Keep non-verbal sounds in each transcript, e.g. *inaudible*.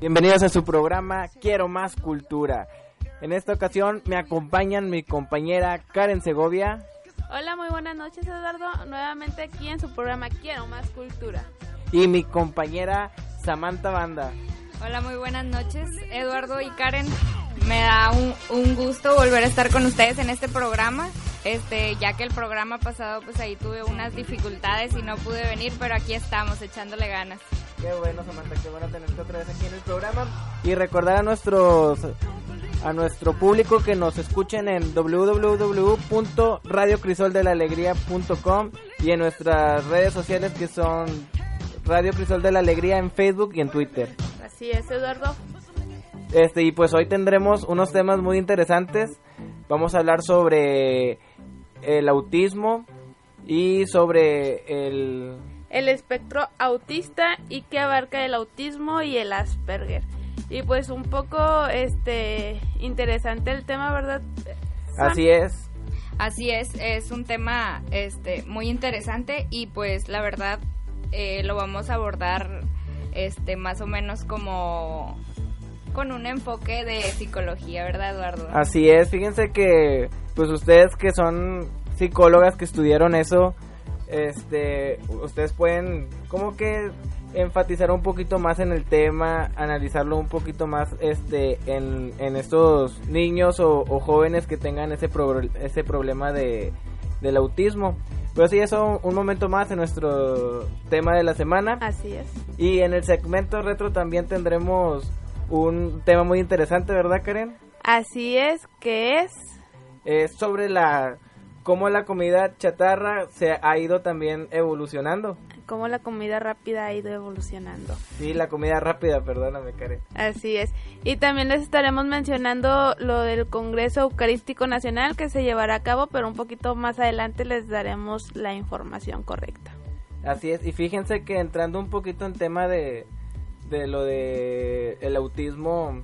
Bienvenidos a su programa Quiero Más Cultura. En esta ocasión me acompañan mi compañera Karen Segovia. Hola, muy buenas noches Eduardo. Nuevamente aquí en su programa Quiero Más Cultura. Y mi compañera Samantha Banda. Hola, muy buenas noches Eduardo y Karen. Me da un, un gusto volver a estar con ustedes en este programa este, ya que el programa pasado pues ahí tuve unas dificultades y no pude venir, pero aquí estamos echándole ganas. Qué bueno, Samantha, qué bueno tenerte otra vez aquí en el programa. Y recordar a nuestros a nuestro público que nos escuchen en www.radiocrisoldelalegría.com y en nuestras redes sociales que son Radio Crisol de la Alegría en Facebook y en Twitter. Así es, Eduardo. Este, y pues hoy tendremos unos temas muy interesantes. Vamos a hablar sobre el autismo y sobre el el espectro autista y que abarca el autismo y el Asperger. Y pues un poco este interesante el tema, ¿verdad? Así es. Así es, es un tema este muy interesante y pues la verdad eh, lo vamos a abordar este más o menos como con un enfoque de psicología, ¿verdad, Eduardo? Así es, fíjense que pues ustedes que son psicólogas que estudiaron eso, este, ustedes pueden como que enfatizar un poquito más en el tema, analizarlo un poquito más este en, en estos niños o, jóvenes que tengan ese, ese problema de, del autismo. Pero sí, eso un momento más en nuestro tema de la semana. Así es. Y en el segmento retro también tendremos un tema muy interesante, ¿verdad, Karen? Así es, que es... Es sobre la cómo la comida chatarra se ha ido también evolucionando. Cómo la comida rápida ha ido evolucionando. Sí, la comida rápida, perdóname, Karen. Así es. Y también les estaremos mencionando lo del Congreso Eucarístico Nacional que se llevará a cabo, pero un poquito más adelante les daremos la información correcta. Así es. Y fíjense que entrando un poquito en tema de, de lo de el autismo,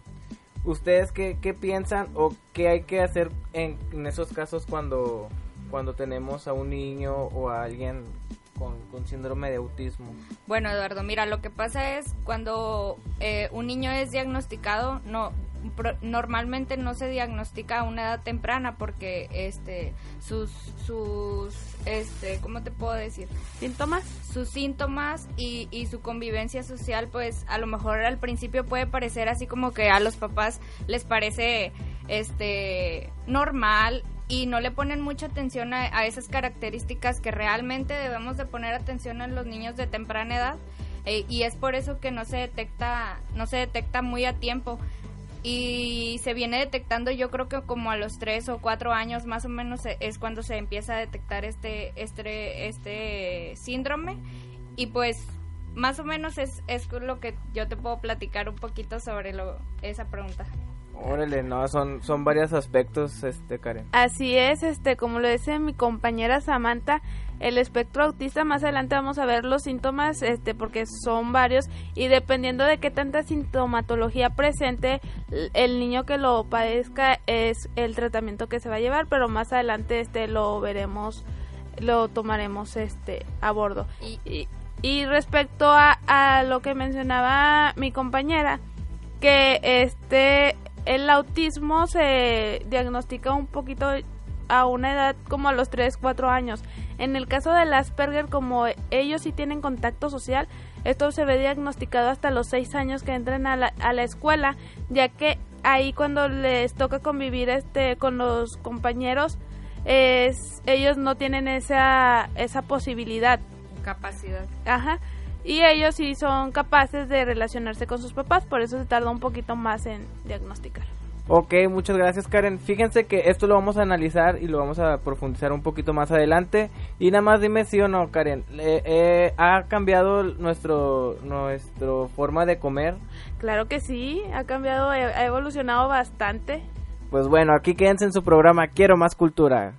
¿ustedes qué, qué piensan o qué hay que hacer en, en esos casos cuando cuando tenemos a un niño o a alguien con, síndrome de autismo? Bueno, Eduardo, mira, lo que pasa es cuando eh, un niño es diagnosticado, no normalmente no se diagnostica a una edad temprana porque este sus sus este cómo te puedo decir síntomas sus síntomas y, y su convivencia social pues a lo mejor al principio puede parecer así como que a los papás les parece este normal y no le ponen mucha atención a, esas características que realmente debemos de poner atención en los niños de temprana edad eh, y es por eso que no se detecta no se detecta muy a tiempo y se viene detectando yo creo que como a los tres o cuatro años más o menos e, es cuando se empieza a detectar este este este síndrome y pues más o menos es, es lo que yo te puedo platicar un poquito sobre lo, esa pregunta. Órale, no, son, son varios aspectos, este, Karen. Así es, este, como lo dice mi compañera Samantha, el espectro autista, más adelante vamos a ver los síntomas, este, porque son varios, y dependiendo de qué tanta sintomatología presente, el niño que lo padezca es el tratamiento que se va a llevar, pero más adelante, este, lo veremos, lo tomaremos, este, a bordo. Y, y, respecto a, a lo que mencionaba mi compañera, que este el autismo se diagnostica un poquito a una edad como a los 3, 4 años. En el caso del Asperger, como ellos sí tienen contacto social, esto se ve diagnosticado hasta los 6 años que entren a la, a la escuela, ya que ahí cuando les toca convivir este con los compañeros, es, ellos no tienen esa, esa posibilidad capacidad. Ajá. Y ellos sí son capaces de relacionarse con sus papás, por eso se tarda un poquito más en diagnosticar. Ok, muchas gracias Karen. Fíjense que esto lo vamos a analizar y lo vamos a profundizar un poquito más adelante. Y nada más dime sí o no, Karen. Eh, ¿Ha cambiado nuestro, nuestro forma de comer? Claro que sí, ha cambiado, ha evolucionado bastante. Pues bueno, aquí quédense en su programa Quiero más cultura.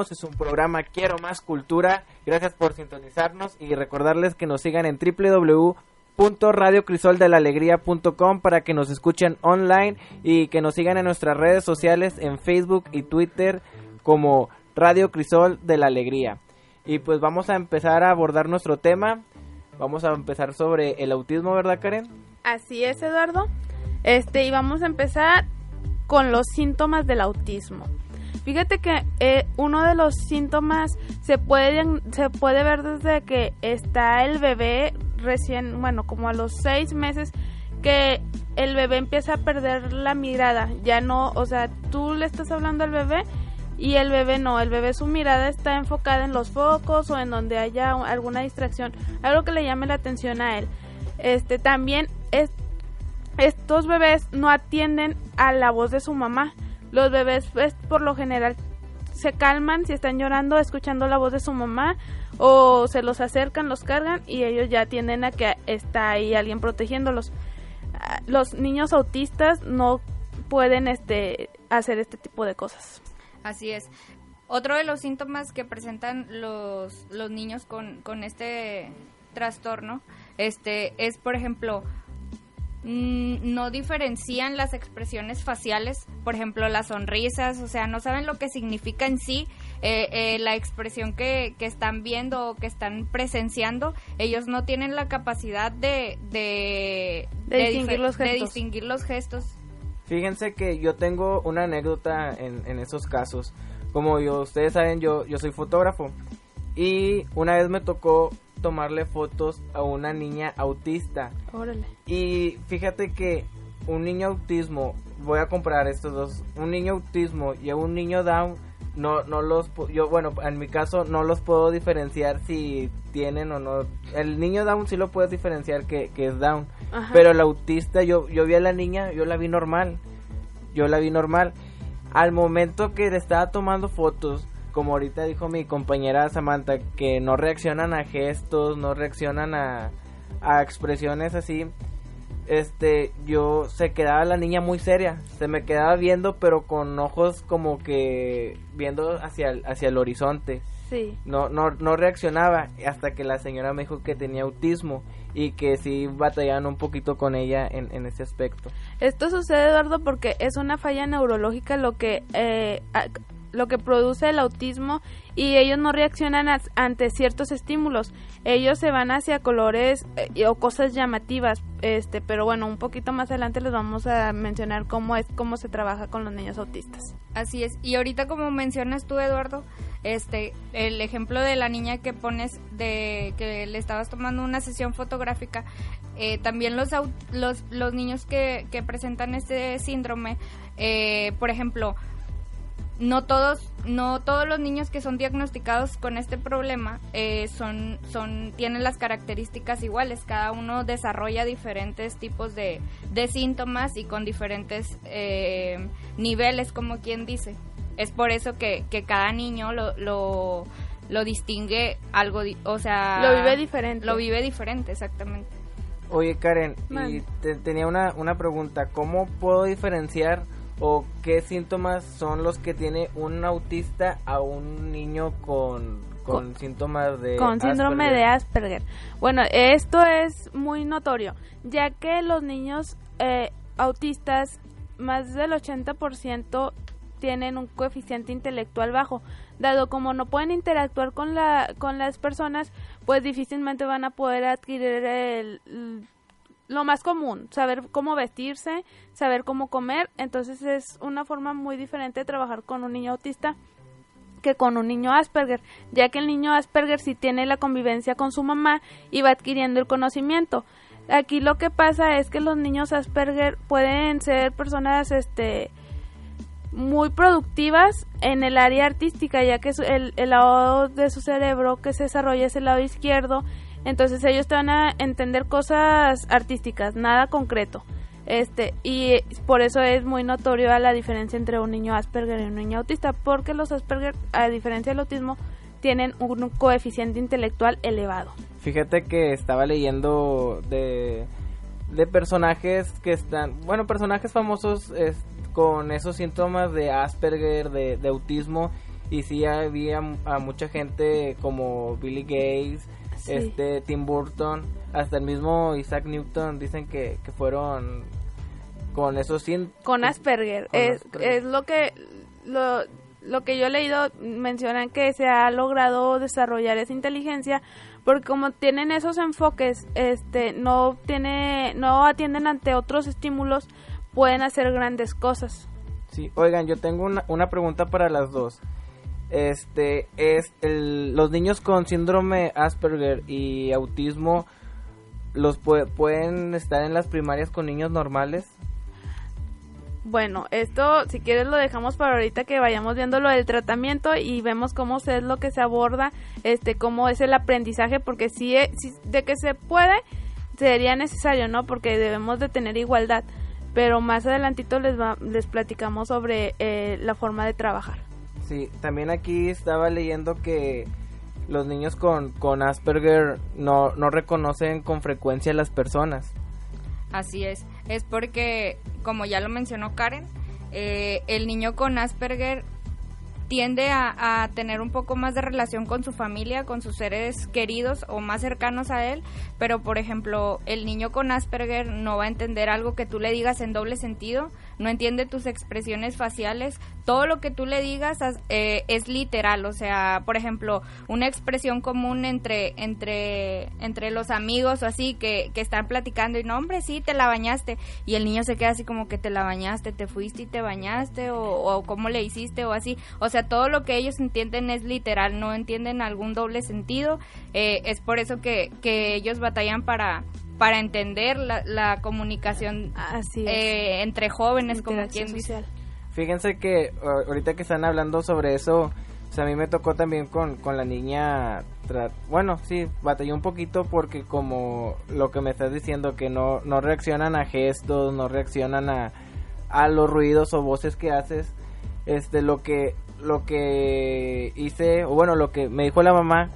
Es un programa Quiero Más Cultura. Gracias por sintonizarnos y recordarles que nos sigan en www.radiocrisoldelalegría.com para que nos escuchen online y que nos sigan en nuestras redes sociales en Facebook y Twitter como Radio Crisol de la Alegría. Y pues vamos a empezar a abordar nuestro tema. Vamos a empezar sobre el autismo, ¿verdad, Karen? Así es, Eduardo. Este, y vamos a empezar con los síntomas del autismo. Fíjate que eh, uno de los síntomas se puede, se puede ver desde que está el bebé recién, bueno, como a los seis meses, que el bebé empieza a perder la mirada. Ya no, o sea, tú le estás hablando al bebé y el bebé no, el bebé su mirada está enfocada en los focos o en donde haya alguna distracción, algo que le llame la atención a él. Este también es, estos bebés no atienden a la voz de su mamá los bebés pues, por lo general se calman si están llorando escuchando la voz de su mamá o se los acercan, los cargan y ellos ya tienden a que está ahí alguien protegiéndolos. Ah, Los niños autistas no pueden este hacer este tipo de cosas. Así es. Otro de los síntomas que presentan los, los niños con, con este trastorno este, es, por ejemplo, no diferencian las expresiones faciales, por ejemplo, las sonrisas, o sea, no saben lo que significa en sí eh, eh, la expresión que, que están viendo o que están presenciando. Ellos no tienen la capacidad de, de, De distinguir los de gestos. distinguir los gestos. Fíjense que yo tengo una anécdota en, en esos casos. Como yo, ustedes saben, yo, yo soy fotógrafo. Y una vez me tocó tomarle fotos a una niña autista. Órale. Y fíjate que un niño autismo, voy a comparar estos dos, un niño autismo y un niño down, no, no los, yo, bueno, en mi caso no los puedo diferenciar si tienen o no. El niño down sí lo puedes diferenciar que, que es down. Ajá. Pero el autista, yo, yo vi a la niña, yo la vi normal. Yo la vi normal. Al momento que le estaba tomando fotos, como ahorita dijo mi compañera Samantha, que no reaccionan a gestos, no reaccionan a, a expresiones así. Este, yo se quedaba la niña muy seria, se me quedaba viendo, pero con ojos como que viendo hacia el, hacia el horizonte Sí. no, no, no reaccionaba hasta que la señora me dijo que tenía autismo y que sí batallaban un poquito con ella en, en ese aspecto. Esto sucede, Eduardo, porque es una falla neurológica lo que eh, lo que produce el autismo y ellos no reaccionan ante ciertos estímulos. Ellos se van hacia colores eh, o cosas llamativas, este, pero bueno, un poquito más adelante les vamos a mencionar cómo es cómo se trabaja con los niños autistas. Así es. Y ahorita como mencionas tú, Eduardo, este, el ejemplo de la niña que pones de que le estabas tomando una sesión fotográfica, eh, también los, los los niños que, que presentan este síndrome, eh, por ejemplo, no todos no todos los niños que son diagnosticados con este problema eh, son son tienen las características iguales. Cada uno desarrolla diferentes tipos de, de síntomas y con diferentes eh, niveles como quien dice. Es por eso que, que cada niño lo, lo lo distingue algo o sea Lo vive diferente. lo vive diferente exactamente. Oye Karen, y te- tenía una, una pregunta, ¿cómo puedo diferenciar o qué síntomas son los que tiene un autista a un niño con, con síntomas de... con síndrome Asperger? de Asperger. Bueno, esto es muy notorio, ya que los niños eh, autistas, más del 80% tienen un coeficiente intelectual bajo, dado como no pueden interactuar con la con las personas, pues difícilmente van a poder adquirir el, lo más común, saber cómo vestirse, saber cómo comer, entonces es una forma muy diferente de trabajar con un niño autista que con un niño Asperger, ya que el niño Asperger sí tiene la convivencia con su mamá y va adquiriendo el conocimiento. Aquí lo que pasa es que los niños Asperger pueden ser personas este muy productivas en el área artística, ya que el, el lado de su cerebro que se desarrolla es el lado izquierdo, entonces ellos te van a entender cosas artísticas, nada concreto. Este, y por eso es muy notorio la diferencia entre un niño Asperger y un niño autista, porque los Asperger, a diferencia del autismo, tienen un coeficiente intelectual elevado. Fíjate que estaba leyendo de, personajes que están, bueno, personajes famosos con esos síntomas de Asperger, de, de autismo, y sí había a mucha gente como Billy Gates, Sí. este Tim Burton, hasta el mismo Isaac Newton dicen que, que fueron con esos síntomas. Con Asperger. Con es, Asperger. es lo que lo, lo que yo he leído mencionan que se ha logrado desarrollar esa inteligencia porque como tienen esos enfoques, este no tiene no atienden ante otros estímulos, pueden hacer grandes cosas. Sí, oigan, yo tengo una, una pregunta para las dos. Este, es el, los niños con síndrome Asperger y autismo, los pue- pueden estar en las primarias con niños normales. Bueno, esto si quieres lo dejamos para ahorita que vayamos viendo lo del tratamiento y vemos cómo es lo que se aborda, este cómo es el aprendizaje porque si, e- si de que se puede sería necesario, ¿no? Porque debemos de tener igualdad, pero más adelantito les va- les platicamos sobre eh, la forma de trabajar. Sí, también aquí estaba leyendo que los niños con, con Asperger no, no reconocen con frecuencia a las personas. Así es, es porque, como ya lo mencionó Karen, eh, el niño con Asperger tiende a, a, tener un poco más de relación con su familia, con sus seres queridos o más cercanos a él, pero por ejemplo, el niño con Asperger no va a entender algo que tú le digas en doble sentido, no entiende tus expresiones faciales, todo lo que tú le digas eh, es literal, o sea, por ejemplo, una expresión común entre entre entre los amigos o así que, que están platicando y no, hombre, sí, te la bañaste y el niño se queda así como que te la bañaste, te fuiste y te bañaste o, o cómo le hiciste o así, o sea, todo lo que ellos entienden es literal, no entienden algún doble sentido, eh, es por eso que, que ellos batallan para para entender la, la comunicación Así eh, entre jóvenes, como quien dice. social. Fíjense que ahorita que están hablando sobre eso, o sea, a mí me tocó también con, con la niña, tra- bueno, sí, batallé un poquito porque como lo que me estás diciendo, que no, no reaccionan a gestos, no reaccionan a, a los ruidos o voces que haces, este, lo que, lo que hice, o bueno, lo que me dijo la mamá,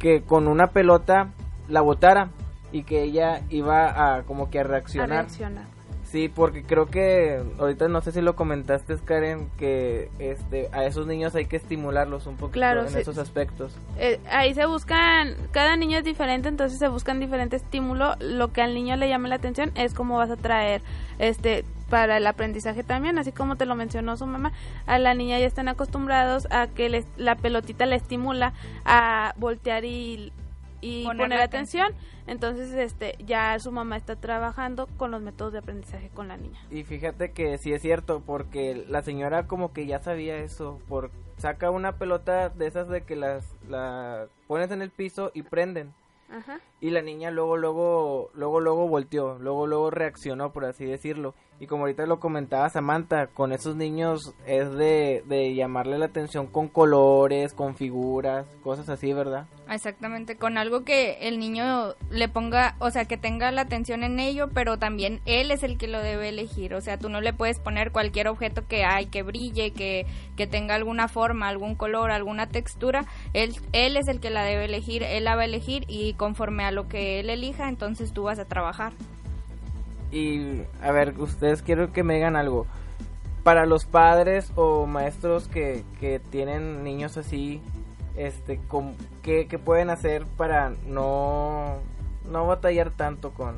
que con una pelota la botara y que ella iba a como que a A reaccionar. reaccionar. Sí, porque creo que ahorita no sé si lo comentaste, Karen, que este a esos niños hay que estimularlos un poquito Claro, en sí. esos aspectos. Eh, ahí se buscan, cada niño es diferente, entonces se buscan diferentes estímulos. Lo que al niño le llame la atención es cómo vas a traer este para el aprendizaje también, así como te lo mencionó su mamá, a la niña ya están acostumbrados a que les- la pelotita le estimula a voltear y, y Poner atención. Entonces, este, ya su mamá está trabajando con los métodos de aprendizaje con la niña. Y fíjate que sí es cierto, porque la señora como que ya sabía eso, por saca una pelota de esas de que las la pones en el piso y prenden. Ajá. Y la niña luego, luego, luego, luego volteó, luego, luego reaccionó, por así decirlo. Y como ahorita lo comentaba Samantha, con esos niños es de, de llamarle la atención con colores, con figuras, cosas así, ¿verdad? Exactamente, con algo que el niño le ponga, o sea, que tenga la atención en ello, pero también él es el que lo debe elegir, o sea, tú no le puedes poner cualquier objeto que hay, que brille, que, que tenga alguna forma, algún color, alguna textura, él, él es el que la debe elegir, él la va a elegir y conforme a lo que él elija, entonces tú vas a trabajar. Y a ver, ustedes quiero que me digan algo. Para los padres o maestros que, que tienen niños así, este, com- ¿qué, qué pueden hacer para no, no batallar tanto con,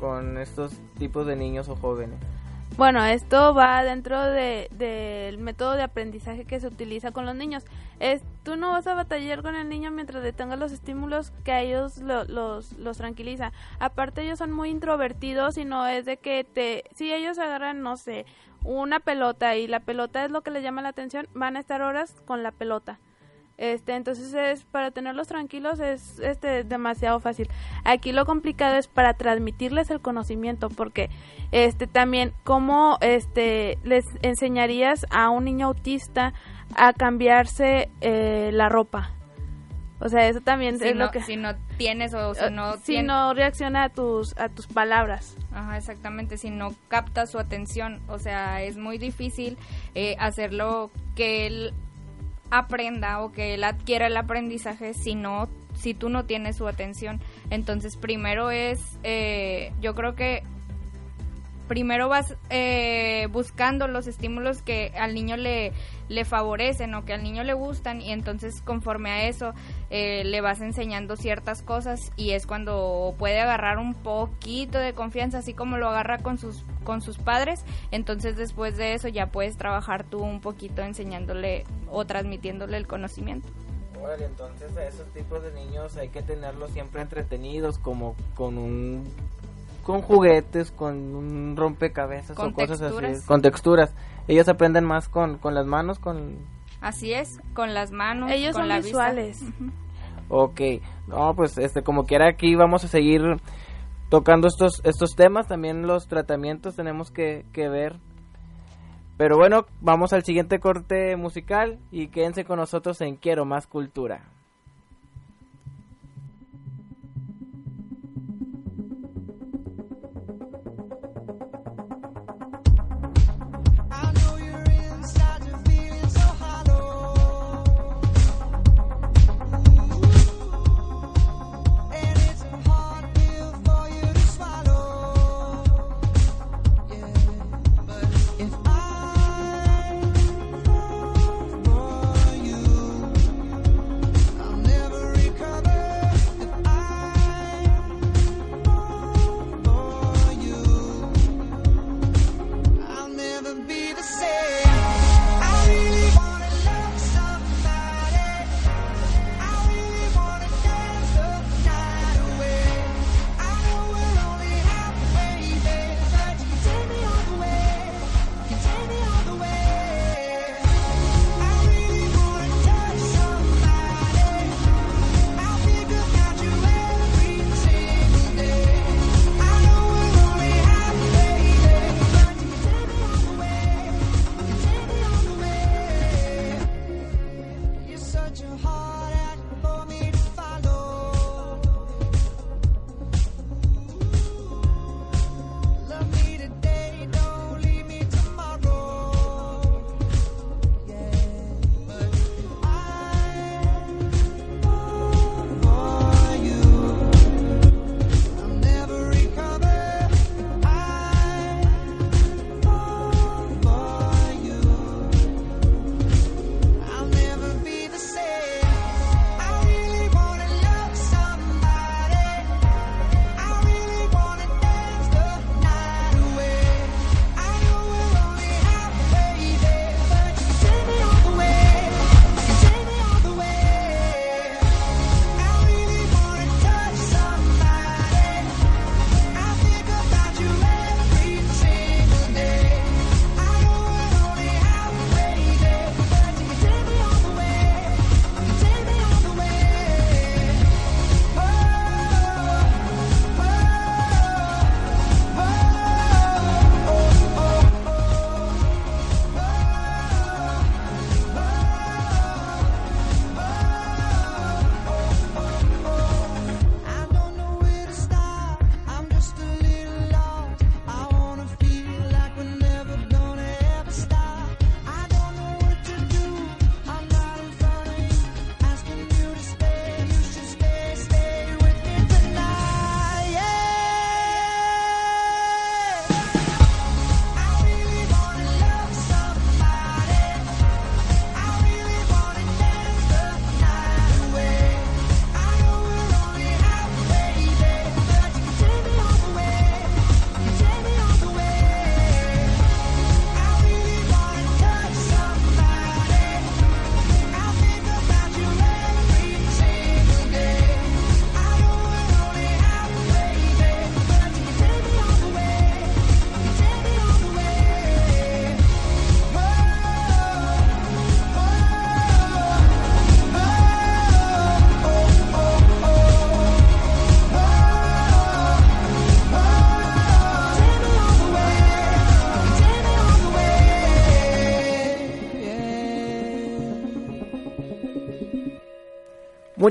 con estos tipos de niños o jóvenes? Bueno, esto va dentro de- del método de aprendizaje que se utiliza con los niños. Es, tú no vas a batallar con el niño mientras detengas los estímulos que a ellos lo- los, los tranquiliza. Aparte ellos son muy introvertidos y no es de que te... Si ellos agarran, no sé, una pelota y la pelota es lo que les llama la atención, van a estar horas con la pelota. Este, entonces es para tenerlos tranquilos es este demasiado fácil. Aquí lo complicado es para transmitirles el conocimiento porque este también cómo este les enseñarías a un niño autista a cambiarse eh, la ropa. O sea, eso también Si es no, lo que si no tienes o si *laughs* no, si tien- no reacciona a tus a tus palabras. Ajá, exactamente, si no capta su atención, o sea, es muy difícil eh, hacerlo que él aprenda o que él adquiera el aprendizaje si no, si tú no tienes su atención. Entonces, primero es, eh, yo creo que primero vas eh, buscando los estímulos que al niño le, favorecen o que al niño le gustan y entonces conforme a eso eh, le vas enseñando ciertas cosas y es cuando puede agarrar un poquito de confianza así como lo agarra con sus con sus padres. Entonces después de eso ya puedes trabajar tú un poquito enseñándole o transmitiéndole el conocimiento. Entonces a esos tipos de niños hay que tenerlos siempre entretenidos, como con un con juguetes, con un rompecabezas Con o cosas texturas. así, con texturas. Ellos aprenden más con, con las manos, con así es con las manos Ellos con son la visuales. vista. Ok, no, pues este, como quiera aquí vamos a seguir tocando estos, estos temas, también los tratamientos tenemos que, que ver. Pero bueno, vamos al siguiente corte musical y quédense con nosotros en Quiero Más Cultura.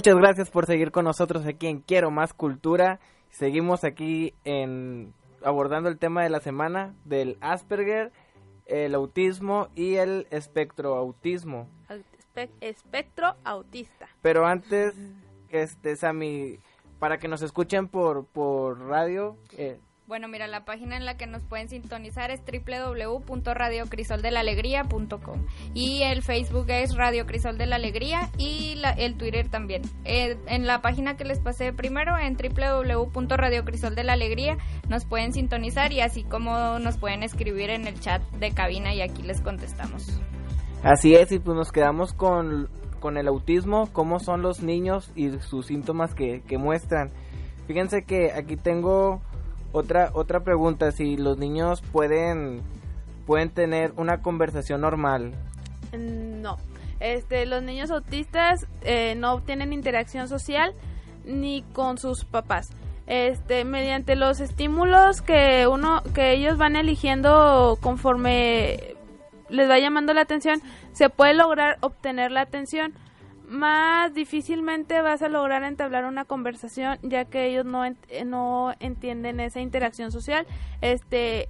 Muchas gracias por seguir con nosotros aquí en Quiero Más Cultura. Seguimos aquí en abordando el tema de la semana del Asperger, el autismo y el espectro autismo. espectro autista. Pero antes, este, Sammy, para que nos escuchen por, por radio, eh, bueno, mira, la página en la que nos pueden sintonizar es www.radiocrisoldelalegría.com y el Facebook es Radio Crisol de la Alegría y el Twitter también. Eh, en la página que les pasé primero, en www.radiocrisoldelalegría, nos pueden sintonizar y así como nos pueden escribir en el chat de cabina y aquí les contestamos. Así es, y pues nos quedamos con, con el autismo, cómo son los niños y sus síntomas que, que muestran. Fíjense que aquí tengo otra, otra pregunta, si los niños pueden, pueden tener una conversación normal. No, este, los niños autistas eh, no tienen interacción social ni con sus papás. Este, mediante los estímulos que uno, que ellos van eligiendo conforme les va llamando la atención, se puede lograr obtener la atención más difícilmente vas a lograr entablar una conversación ya que ellos no, no entienden esa interacción social. Este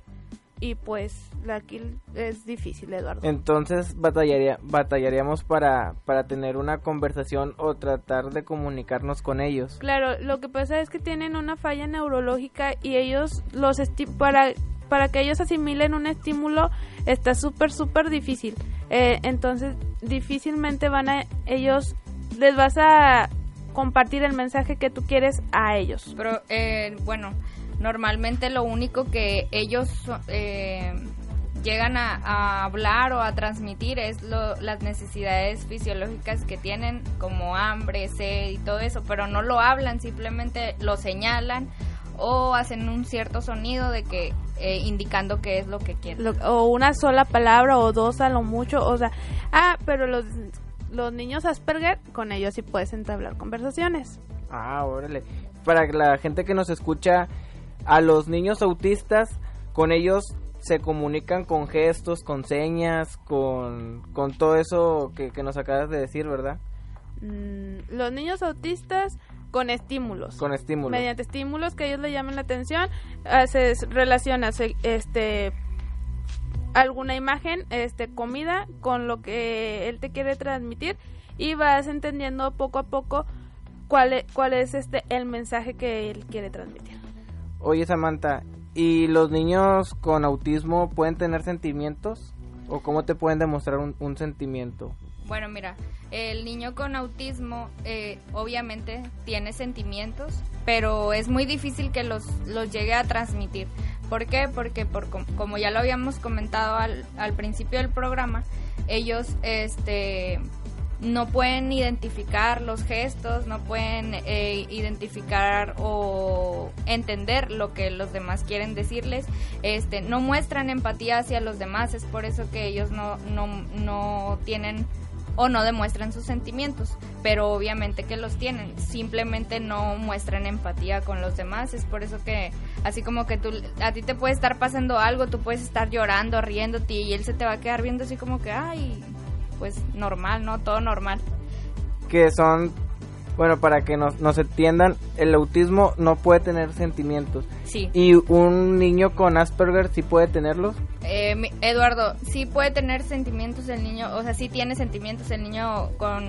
y pues aquí es difícil Eduardo. Entonces batallaría, batallaríamos para para tener una conversación o tratar de comunicarnos con ellos. Claro lo que pasa es que tienen una falla neurológica y ellos los para para que ellos asimilen un estímulo está súper súper difícil eh, entonces difícilmente van a ellos, les vas a compartir el mensaje que tú quieres a ellos. Pero eh, bueno, normalmente lo único que ellos eh, llegan a, hablar o a transmitir es las necesidades fisiológicas que tienen, como hambre, sed y todo eso, pero no lo hablan, simplemente lo señalan o hacen un cierto sonido de que eh, indicando qué es lo que quieren. o una sola palabra o dos a lo mucho, o sea, ah, pero los, los niños Asperger, con ellos sí puedes entablar conversaciones. Ah, órale. Para la gente que nos escucha, a los niños autistas, con ellos se comunican con gestos, con señas, con, con todo eso que, que nos acabas de decir, ¿verdad? Mm, los niños autistas con estímulos. Con estímulos. Mediante estímulos que ellos le llamen la atención, haces, relacionas este alguna imagen, este comida con lo que él te quiere transmitir y vas entendiendo poco a poco cuál es, cuál es este el mensaje que él quiere transmitir. Oye Samantha, ¿y los niños con autismo pueden tener sentimientos? ¿O cómo te pueden demostrar un sentimiento? Bueno, mira, el niño con autismo eh, obviamente tiene sentimientos, pero es muy difícil que los, los llegue a transmitir. ¿Por qué? Porque por, como ya lo habíamos comentado al, al principio del programa, ellos este, no pueden identificar los gestos, no pueden eh, identificar o entender lo que los demás quieren decirles, este, no muestran empatía hacia los demás, es por eso que ellos no, no, no tienen o no demuestran sus sentimientos, pero obviamente que los tienen, simplemente no muestran empatía con los demás, es por eso que así como que tú a ti te puede estar pasando algo, tú puedes estar llorando, riéndote y él se te va a quedar viendo así como que ay, pues normal, ¿no? Todo normal. Que son bueno, para que nos, nos entiendan, el autismo no puede tener sentimientos. Sí. ¿Y un niño con Asperger sí puede tenerlos? Eh, Eduardo, sí puede tener sentimientos el niño, o sea, sí tiene sentimientos el niño con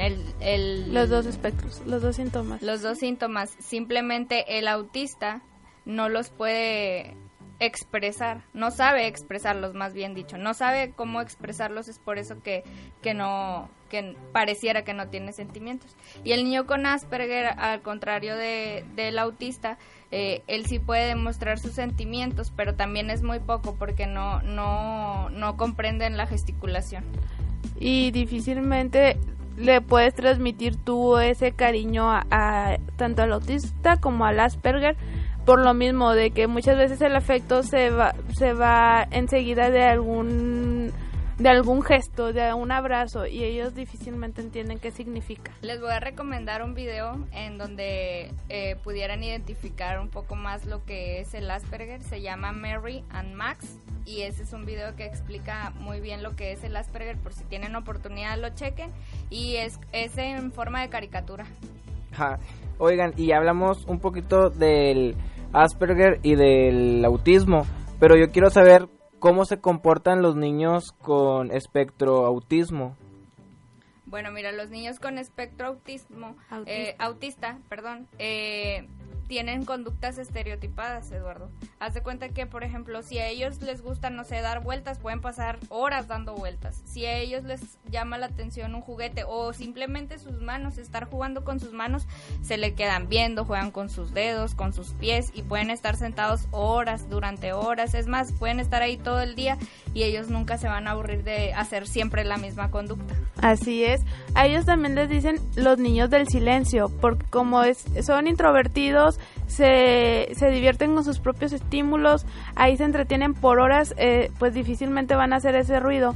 el, el... Los dos espectros, los dos síntomas. Los dos síntomas. Simplemente el autista no los puede expresar, no sabe expresarlos, más bien dicho, no sabe cómo expresarlos, es por eso que, que no, que pareciera que no tiene sentimientos. Y el niño con Asperger, al contrario de, del autista, eh, él sí puede demostrar sus sentimientos, pero también es muy poco porque no, no, no comprenden la gesticulación. Y difícilmente le puedes transmitir tú ese cariño a tanto al autista como al Asperger por lo mismo de que muchas veces el afecto se va se va enseguida de algún de algún gesto, de un abrazo y ellos difícilmente entienden qué significa. Les voy a recomendar un video en donde eh, pudieran identificar un poco más lo que es el Asperger. Se llama Mary and Max y ese es un video que explica muy bien lo que es el Asperger por si tienen oportunidad lo chequen y es, es en forma de caricatura. Oigan, y hablamos un poquito del Asperger y del autismo, pero yo quiero saber cómo se comportan los niños con espectro autismo. Bueno, mira, los niños con espectro autismo, eh, autista, perdón, eh, tienen conductas estereotipadas, Eduardo. Haz de cuenta que, por ejemplo, si a ellos les gusta, no sé, dar vueltas, pueden pasar horas dando vueltas. Si a ellos les llama la atención un juguete o simplemente sus manos, estar jugando con sus manos, se le quedan viendo, juegan con sus dedos, con sus pies y pueden estar sentados horas, durante horas. Es más, pueden estar ahí todo el día y ellos nunca se van a aburrir de hacer siempre la misma conducta. Así es. A ellos también les dicen los niños del silencio, porque como es, son introvertidos, se, se divierten con sus propios estímulos, ahí se entretienen por horas, eh, pues difícilmente van a hacer ese ruido.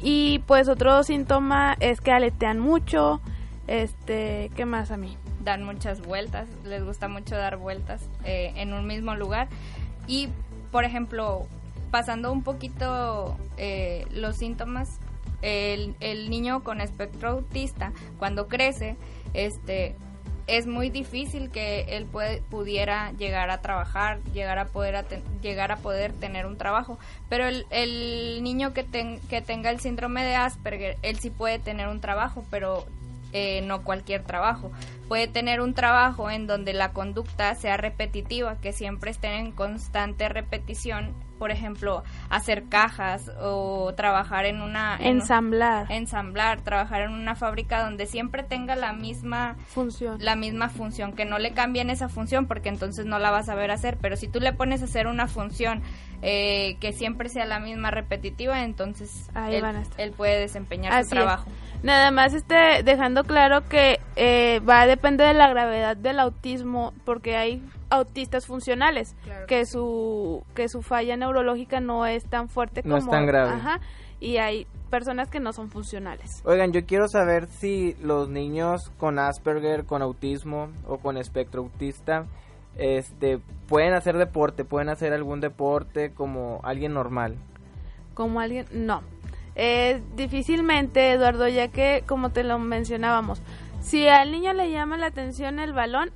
Y pues otro síntoma es que aletean mucho, este, ¿qué más a mí? Dan muchas vueltas, les gusta mucho dar vueltas eh, en un mismo lugar. Y, por ejemplo, pasando un poquito eh, los síntomas, el, el, niño con espectro autista, cuando crece, este, es muy difícil que él pudiera llegar a trabajar, llegar a poder llegar a poder tener un trabajo. Pero el, el niño que, que tenga el síndrome de Asperger, él sí puede tener un trabajo, pero eh, no cualquier trabajo. Puede tener un trabajo en donde la conducta sea repetitiva, que siempre estén en constante repetición por ejemplo, hacer cajas o trabajar en una... ensamblar. ensamblar, trabajar en una fábrica donde siempre tenga la misma función. La misma función, que no le cambien esa función porque entonces no la vas a ver hacer, pero si tú le pones a hacer una función eh, que siempre sea la misma repetitiva, entonces él, puede desempeñar su trabajo. Nada más este, dejando claro que eh, va a depender de la gravedad del autismo, porque hay autistas funcionales, que su que su falla neurológica no es tan fuerte como es tan grave. y hay personas que no son funcionales. Oigan, yo quiero saber si los niños con Asperger, con autismo o con espectro autista este pueden hacer deporte, pueden hacer algún deporte como alguien normal. Como alguien no. Eh, difícilmente, Eduardo, ya que como te lo mencionábamos, si al niño le llama la atención el balón,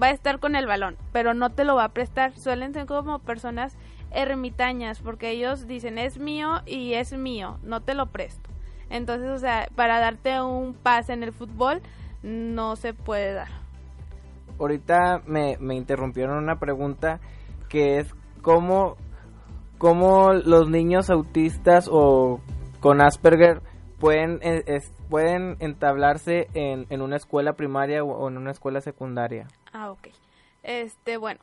va a estar con el balón, pero no te lo va a prestar. Suelen ser como personas ermitañas, porque ellos dicen es mío y es mío, no te lo presto. Entonces, o sea, para darte un pase en el fútbol no se puede dar. Ahorita me, me interrumpieron una pregunta que es cómo, cómo los niños autistas o con Asperger pueden, eh, pueden entablarse en, en una escuela primaria o en una escuela secundaria. Ah, ok. Este, bueno,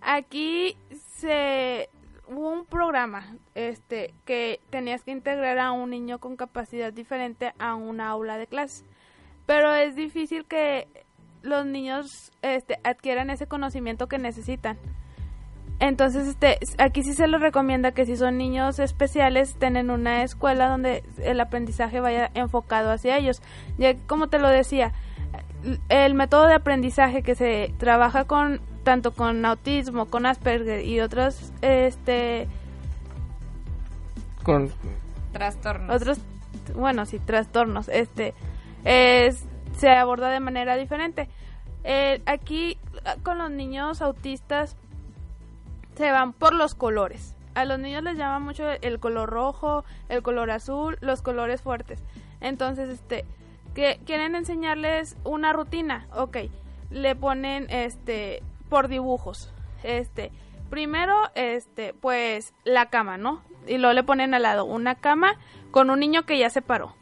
aquí se hubo un programa este que tenías que integrar a un niño con capacidad diferente a una aula de clase. Pero es difícil que los niños este adquieran ese conocimiento que necesitan. Entonces, este, aquí sí se les recomienda que si son niños especiales, estén una escuela donde el aprendizaje vaya enfocado hacia ellos. Ya como te lo decía, el método de aprendizaje que se trabaja con tanto con autismo, con Asperger y otros este con trastornos. Otros bueno, sí, trastornos, este es se aborda de manera diferente. Eh, aquí con los niños autistas se van por los colores. A los niños les llama mucho el color rojo, el color azul, los colores fuertes. Entonces, este, que quieren enseñarles una rutina, ok, le ponen este por dibujos, este, primero este pues la cama, ¿no? Y luego le ponen al lado una cama con un niño que ya se paró.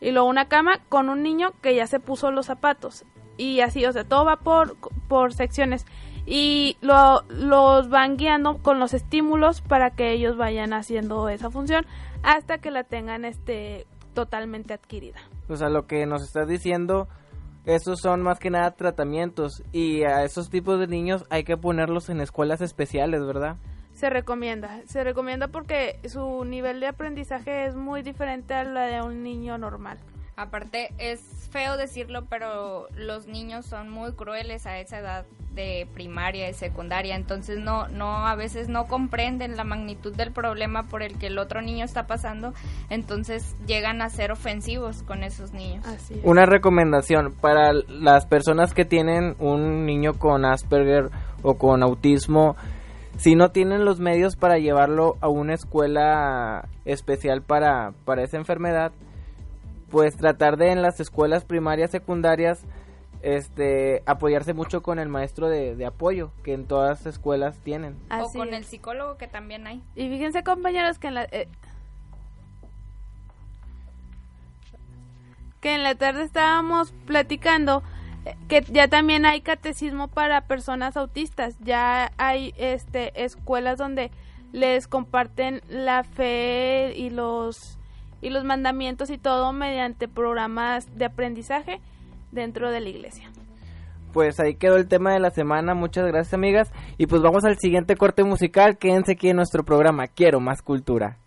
Y luego una cama con un niño que ya se puso los zapatos. Y así, o sea, todo va por, por secciones. Y lo, los van guiando con los estímulos para que ellos vayan haciendo esa función hasta que la tengan este totalmente adquirida. O sea, lo que nos estás diciendo, esos son más que nada tratamientos y a esos tipos de niños hay que ponerlos en escuelas especiales, ¿verdad? se recomienda. Se recomienda porque su nivel de aprendizaje es muy diferente a la de un niño normal. Aparte, es feo decirlo, pero los niños son muy crueles a esa edad de primaria y secundaria, entonces no, no, a veces no comprenden la magnitud del problema por el que el otro niño está pasando, entonces llegan a ser ofensivos con esos niños. Así es. Una recomendación para las personas que tienen un niño con Asperger o con autismo, si no tienen los medios para llevarlo a una escuela especial para, para esa enfermedad, pues tratar de en las escuelas primarias, secundarias, este, apoyarse mucho con el maestro de, de apoyo que en todas las escuelas tienen. o con es. el psicólogo que también hay. Y fíjense compañeros que en la eh, que en la tarde estábamos platicando eh, que ya también hay catecismo para personas autistas, ya hay este escuelas donde les comparten la fe y los y los mandamientos y todo mediante programas de aprendizaje dentro de la iglesia. Pues ahí quedó el tema de la semana, muchas gracias amigas. Y pues vamos al siguiente corte musical, quédense aquí en nuestro programa, Quiero más cultura.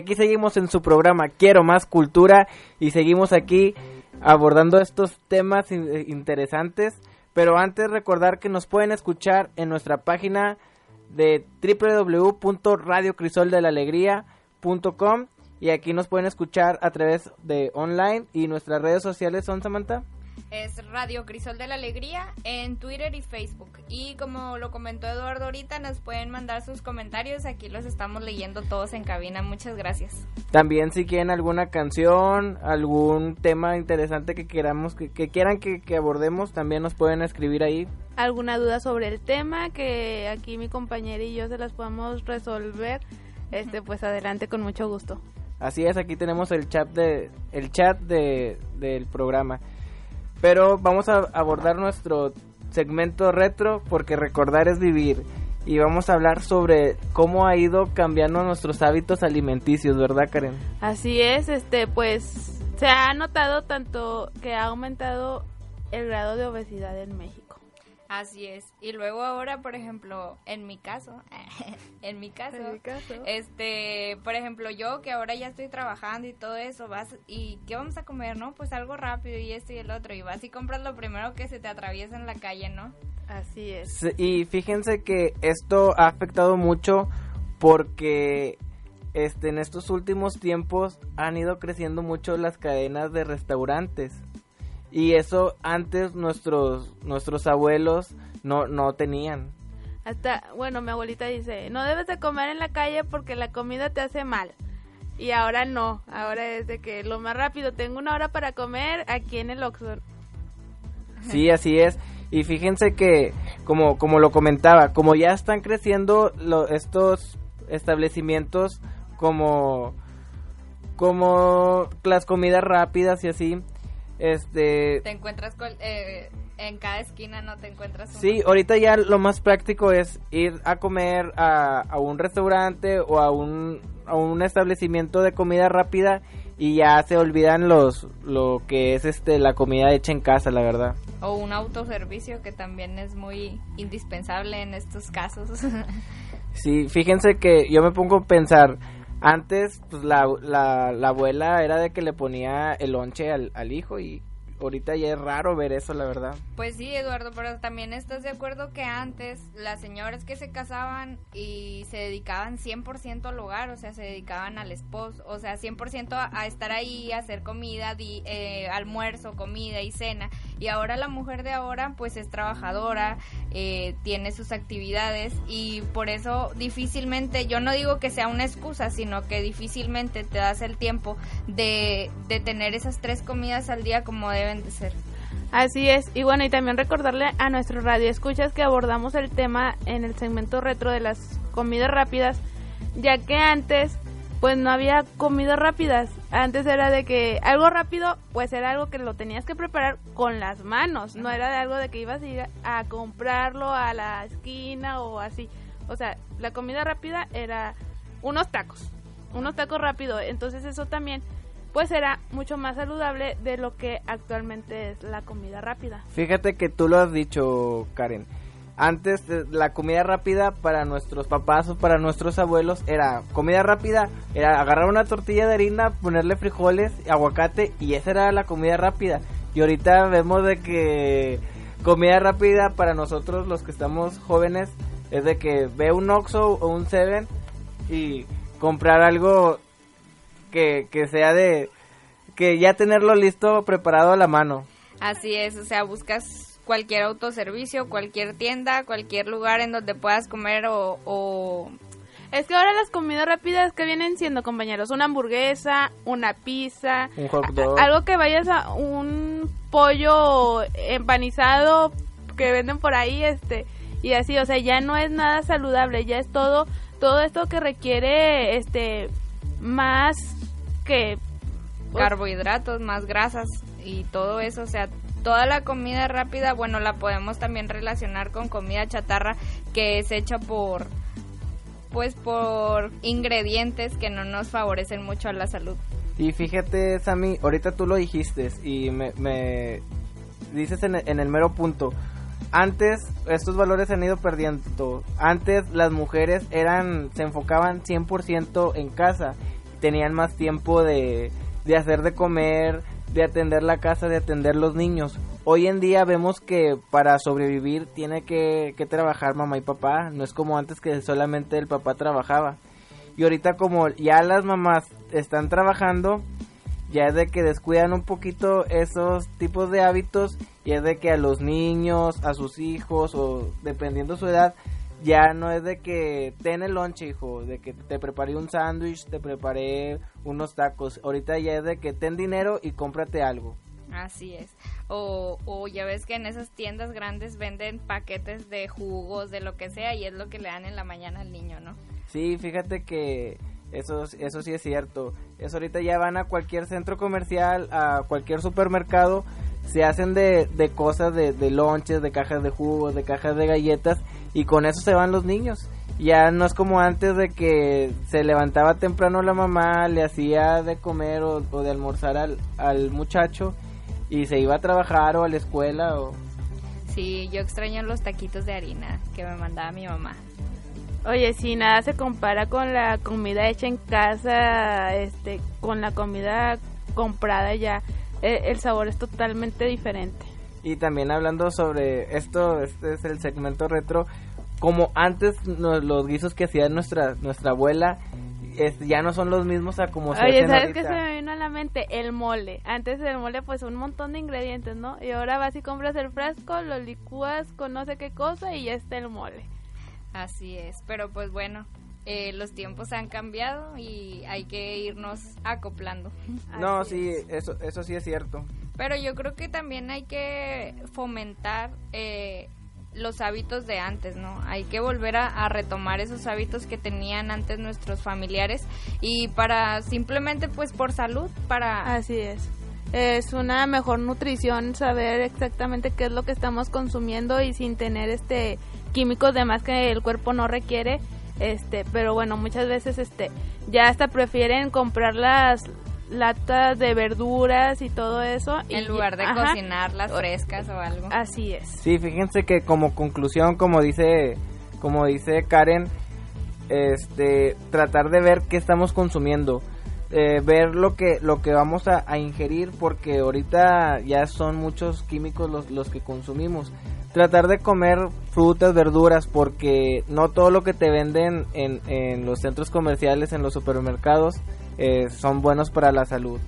Aquí seguimos en su programa Quiero más cultura y seguimos aquí abordando estos temas eh, interesantes. Pero antes recordar que nos pueden escuchar en nuestra página de www.radiocrisoldelalegría.com y aquí nos pueden escuchar a través de online y nuestras redes sociales son Samantha. Es Radio Crisol de la Alegría en Twitter y Facebook. Y como lo comentó Eduardo ahorita, nos pueden mandar sus comentarios. Aquí los estamos leyendo todos en cabina. Muchas gracias. También si quieren alguna canción, algún tema interesante que queramos, que, que quieran que, que abordemos, también nos pueden escribir ahí. alguna duda sobre el tema que aquí mi compañera y yo se las podamos resolver, este pues adelante con mucho gusto. Así es, aquí tenemos el chat de el chat de, del programa. Pero vamos a abordar nuestro segmento retro porque recordar es vivir y vamos a hablar sobre cómo ha ido cambiando nuestros hábitos alimenticios, ¿verdad, Karen? Así es, este pues se ha notado tanto que ha aumentado el grado de obesidad en México. Así es. Y luego ahora, por ejemplo, *laughs* en mi caso, en mi caso, este, por ejemplo, yo que ahora ya estoy trabajando y todo eso, vas y ¿qué vamos a comer, no? Pues algo rápido y esto y el otro y vas y compras lo primero que se te atraviesa en la calle, ¿no? Así es. Sí, Y fíjense que esto ha afectado mucho porque este en estos últimos tiempos han ido creciendo mucho las cadenas de restaurantes. Y eso antes nuestros nuestros abuelos no no tenían. Hasta, bueno, mi abuelita dice, no debes de comer en la calle porque la comida te hace mal. Y ahora no, ahora es de que lo más rápido, tengo una hora para comer aquí en el Oxxo. *laughs* Sí, así es. Y fíjense que, como, como lo comentaba, como ya están creciendo lo- estos establecimientos como, como las comidas rápidas y así, este... Te encuentras cual- eh, en cada esquina, ¿no? Te encuentras un- Sí, ahorita ya lo más práctico es ir a comer a, a un restaurante o a un, a un establecimiento de comida rápida y ya se olvidan los lo que es este la comida hecha en casa, la verdad. o un autoservicio que también es muy indispensable en estos casos. *laughs* Sí, fíjense que yo me pongo a pensar, antes pues la, la, la abuela era de que le ponía el lonche al, al hijo y ahorita ya es raro ver eso, la verdad. Pues sí, Eduardo, pero también estás de acuerdo que antes las señoras que se casaban y se dedicaban 100% al hogar, o sea, se dedicaban al esposo, o sea, 100% a, a estar ahí, a hacer comida, di- eh, almuerzo, comida y cena. Y ahora la mujer de ahora pues es trabajadora, eh, tiene sus actividades y por eso difícilmente, yo no digo que sea una excusa, sino que difícilmente te das el tiempo de, de tener esas tres comidas al día como deben de ser. Así es, y bueno, y también recordarle a nuestro radio escuchas que abordamos el tema en el segmento retro de las comidas rápidas, ya que antes pues no había comidas rápidas, antes era de que algo rápido pues era algo que lo tenías que preparar con las manos, no era de algo de que ibas a ir a comprarlo a la esquina o así, o sea, la comida rápida era unos tacos, unos tacos rápido, entonces eso también pues era mucho más saludable de lo que actualmente es la comida rápida. Fíjate que tú lo has dicho, Karen. Antes la comida rápida para nuestros papás o para nuestros abuelos era comida rápida, era agarrar una tortilla de harina, ponerle frijoles, aguacate y esa era la comida rápida. Y ahorita vemos de que comida rápida para nosotros los que estamos jóvenes es de que ve un Oxxo o un Seven y comprar algo que, que sea de que ya tenerlo listo preparado a la mano. Así es, o sea, buscas cualquier autoservicio, cualquier tienda, cualquier lugar en donde puedas comer o, o Es que ahora las comidas rápidas que vienen siendo, compañeros, una hamburguesa, una pizza, Un hot dog. a- algo que vayas a un pollo empanizado que venden por ahí, este, y así, o sea, ya no es nada saludable, ya es todo, todo esto que requiere, este, más que pues, carbohidratos, más grasas y todo eso, o sea, toda la comida rápida, bueno, la podemos también relacionar con comida chatarra que es hecha por pues por ingredientes que no nos favorecen mucho a la salud. Y fíjate, Sammy, ahorita tú lo dijiste y me, me dices en, en el mero punto. Antes estos valores se han ido perdiendo. Antes las mujeres eran se enfocaban 100% en casa. Tenían más tiempo de, de hacer de comer, de atender la casa, de atender los niños. Hoy en día vemos que para sobrevivir tiene que, que trabajar mamá y papá. No es como antes que solamente el papá trabajaba. Y ahorita como ya las mamás están trabajando, ya es de que descuidan un poquito esos tipos de hábitos y es de que a los niños, a sus hijos o dependiendo su edad, ya no es de que ten el lonche, hijo, de que te preparé un sándwich, te preparé unos tacos. Ahorita ya es de que ten dinero y cómprate algo. Así es. O, o ya ves que en esas tiendas grandes venden paquetes de jugos, de lo que sea, y es lo que le dan en la mañana al niño, ¿no? Sí, fíjate que eso, eso sí es cierto. Es ahorita ya van a cualquier centro comercial, a cualquier supermercado, se hacen de, de cosas, de, de lonches, de cajas de jugos, de cajas de galletas, y con eso se van los niños. Ya no es como antes de que se levantaba temprano la mamá, le hacía de comer o, o de almorzar al, al muchacho y se iba a trabajar o a la escuela o... Sí, yo extraño los taquitos de harina que me mandaba mi mamá. Oye, sí, nada se compara con la comida hecha en casa, este, con la comida comprada ya. Eh, el sabor es totalmente diferente. Y también hablando sobre esto, este es el segmento retro, como antes no- los guisos que hacía nuestra nuestra abuela es- ya no son los mismos a como se Oye, ¿sabes qué se me vino a la mente? El mole. Antes el mole, pues un montón de ingredientes, ¿no? Y ahora vas y compras el frasco, lo licúas con no sé qué cosa y ya está el mole. Así es, pero pues bueno, eh, los tiempos han cambiado y hay que irnos acoplando. *laughs* No, Así sí, es. eso eso sí es cierto. Pero yo creo que también hay que fomentar eh, los hábitos de antes, ¿no? Hay que volver a, retomar esos hábitos que tenían antes nuestros familiares y para simplemente pues por salud, para... Así es. Es una mejor nutrición saber exactamente qué es lo que estamos consumiendo y sin tener este químicos de más que el cuerpo no requiere. Este, pero bueno, muchas veces este ya hasta prefieren comprar las latas de verduras y todo eso y en lugar de Ajá, cocinarlas frescas o algo. Así es. Sí, fíjense que como conclusión, como dice como dice Karen, este tratar de ver qué estamos consumiendo, eh, ver lo que lo que vamos a, a ingerir porque ahorita ya son muchos químicos los, los que consumimos. Tratar de comer frutas, verduras, porque no todo lo que te venden en, en los centros comerciales, en los supermercados, eh, son buenos para la salud.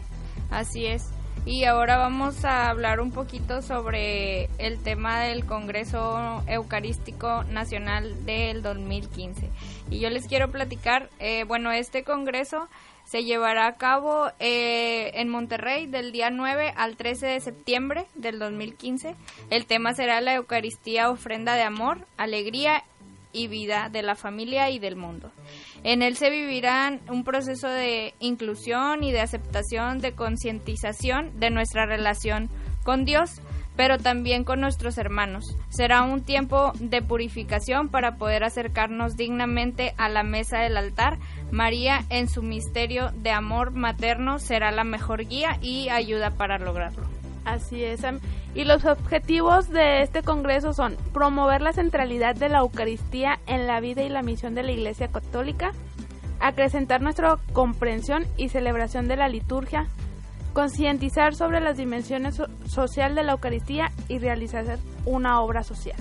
Así es. Y ahora vamos a hablar un poquito sobre el tema del Congreso Eucarístico Nacional del 2015. Y yo les quiero platicar, eh, bueno, este Congreso se llevará a cabo eh, en Monterrey del día 9 al 13 de septiembre del 2015. El tema será la Eucaristía, ofrenda de amor, alegría y vida de la familia y del mundo. En él se vivirán un proceso de inclusión y de aceptación, de concientización de nuestra relación con Dios, pero también con nuestros hermanos. Será un tiempo de purificación para poder acercarnos dignamente a la mesa del altar. María, en su misterio de amor materno, será la mejor guía y ayuda para lograrlo. Así es. Y los objetivos de este congreso son promover la centralidad de la Eucaristía en la vida y la misión de la Iglesia Católica, acrecentar nuestra comprensión y celebración de la liturgia, concientizar sobre las dimensiones so- social de la Eucaristía y realizar una obra social.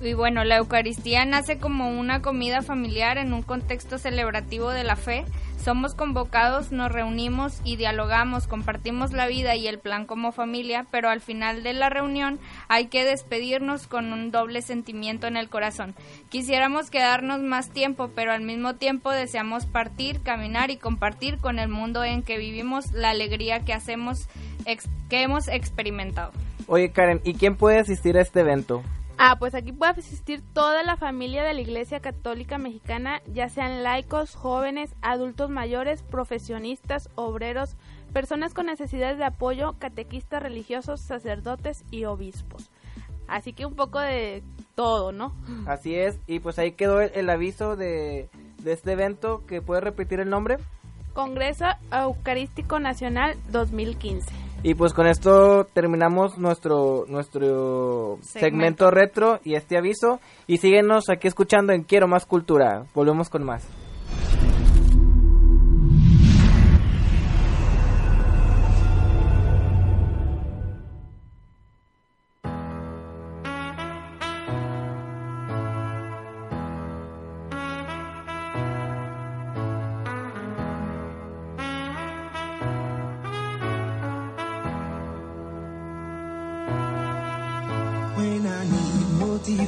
Y bueno, la Eucaristía nace como una comida familiar en un contexto celebrativo de la fe. Somos convocados, nos reunimos y dialogamos, compartimos la vida y el plan como familia, pero al final de la reunión hay que despedirnos con un doble sentimiento en el corazón. Quisiéramos quedarnos más tiempo, pero al mismo tiempo deseamos partir, caminar y compartir con el mundo en que vivimos la alegría que hacemos, que hemos experimentado. Oye Karen, ¿y quién puede asistir a este evento? Ah, pues aquí puede asistir toda la familia de la Iglesia Católica Mexicana, ya sean laicos, jóvenes, adultos mayores, profesionistas, obreros, personas con necesidades de apoyo, catequistas religiosos, sacerdotes y obispos. Así que un poco de todo, ¿no? Así es, y pues ahí quedó el, el aviso de, de este evento, que puede repetir el nombre. Congreso Eucarístico Nacional 2015. Y pues con esto terminamos nuestro nuestro segmento, Segmento. retro y este aviso. Y síguenos aquí escuchando en Quiero Más Cultura. Volvemos con más.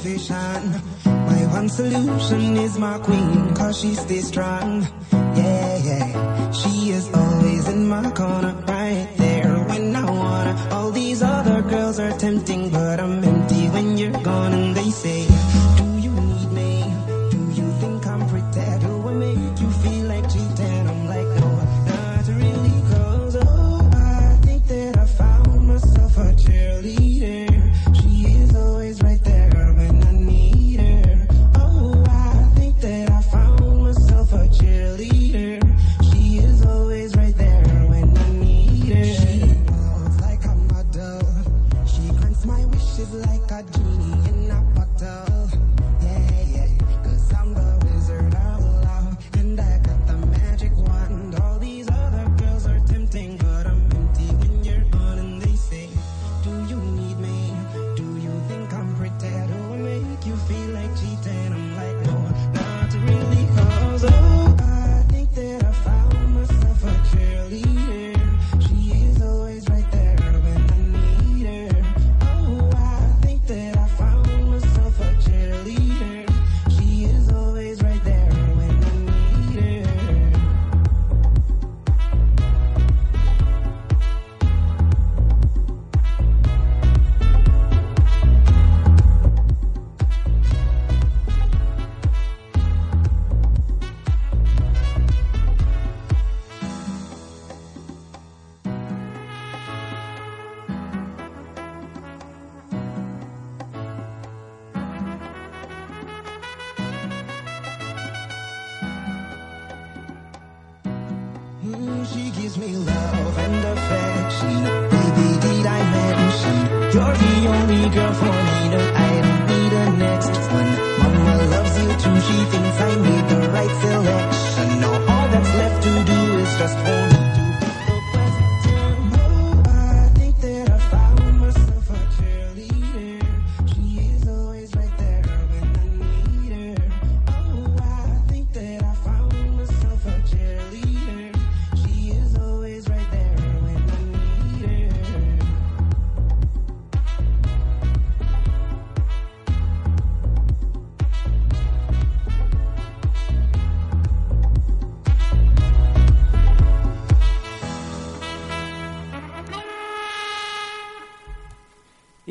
My one solution is my queen, cause she stays strong. Yeah, yeah. She is always in my corner, right there when I wanna. All these other girls are tempting, but I'm empty when you're gone. And they say,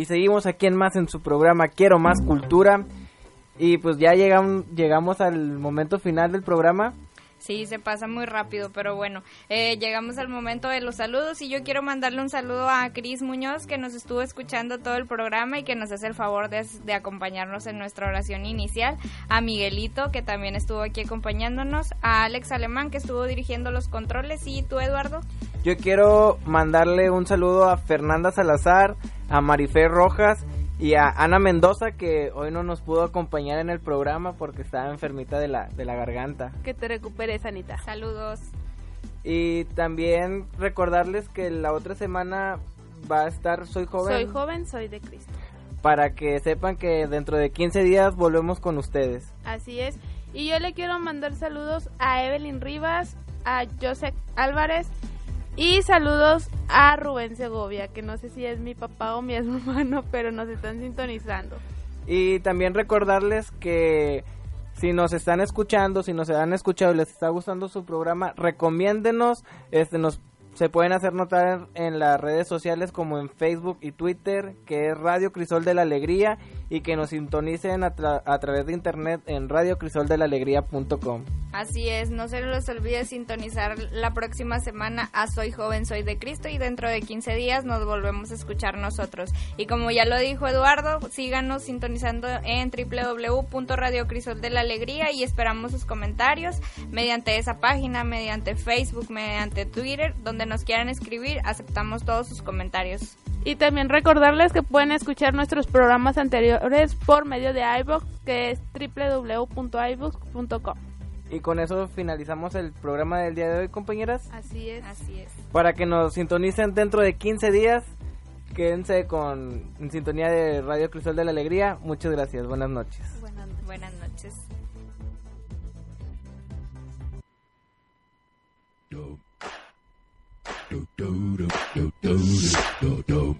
Seguimos aquí en más en su programa Quiero Más Cultura. Y pues ya llegamos, llegamos al momento final del programa. Sí, se pasa muy rápido, pero bueno, eh, llegamos al momento de los saludos y yo quiero mandarle un saludo a Cris Muñoz que nos estuvo escuchando todo el programa y que nos hace el favor de, de acompañarnos en nuestra oración inicial, a Miguelito que también estuvo aquí acompañándonos, a Alex Alemán que estuvo dirigiendo los controles. Y tú Eduardo. Yo quiero mandarle un saludo a Fernanda Salazar, a Marifer Rojas y a Ana Mendoza que hoy no nos pudo acompañar en el programa porque estaba enfermita de la, de la garganta. Que te recuperes, Anita. Saludos. Y también recordarles que la otra semana va a estar Soy Joven Soy joven, soy de Cristo. para que sepan que dentro de 15 días volvemos con ustedes. Así es. Y yo le quiero mandar saludos a Evelyn Rivas, a Joseph Álvarez y saludos a Rubén Segovia, que no sé si es mi papá o mi *laughs* hermano, pero nos están sintonizando. Y también recordarles que si nos están escuchando, si nos han escuchado y les está gustando su programa, recomiéndenos, este nos se pueden hacer notar en, las redes sociales como en Facebook y Twitter, que es Radio Crisol de la Alegría y que nos sintonicen a, tra- a través de internet en radiocrisoldelalegría.com. Así es, no se les olvide sintonizar la próxima semana a Soy Joven, Soy de Cristo y dentro de 15 días nos volvemos a escuchar nosotros. Y como ya lo dijo Eduardo, síganos sintonizando en www.radiocrisol de la Alegría y esperamos sus comentarios mediante esa página, mediante Facebook, mediante Twitter, donde nos quieran escribir, aceptamos todos sus comentarios. Y también recordarles que pueden escuchar nuestros programas anteriores por medio de iVoox, que es www.iVoox.com. Y con eso finalizamos el programa del día de hoy, compañeras. Así es. Así es. Para que nos sintonicen dentro de 15 días, quédense con en sintonía de Radio Crisol de la Alegría. Muchas gracias, buenas noches. Buenas noches. Buenas noches. do do do do do do do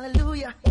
hallelujah.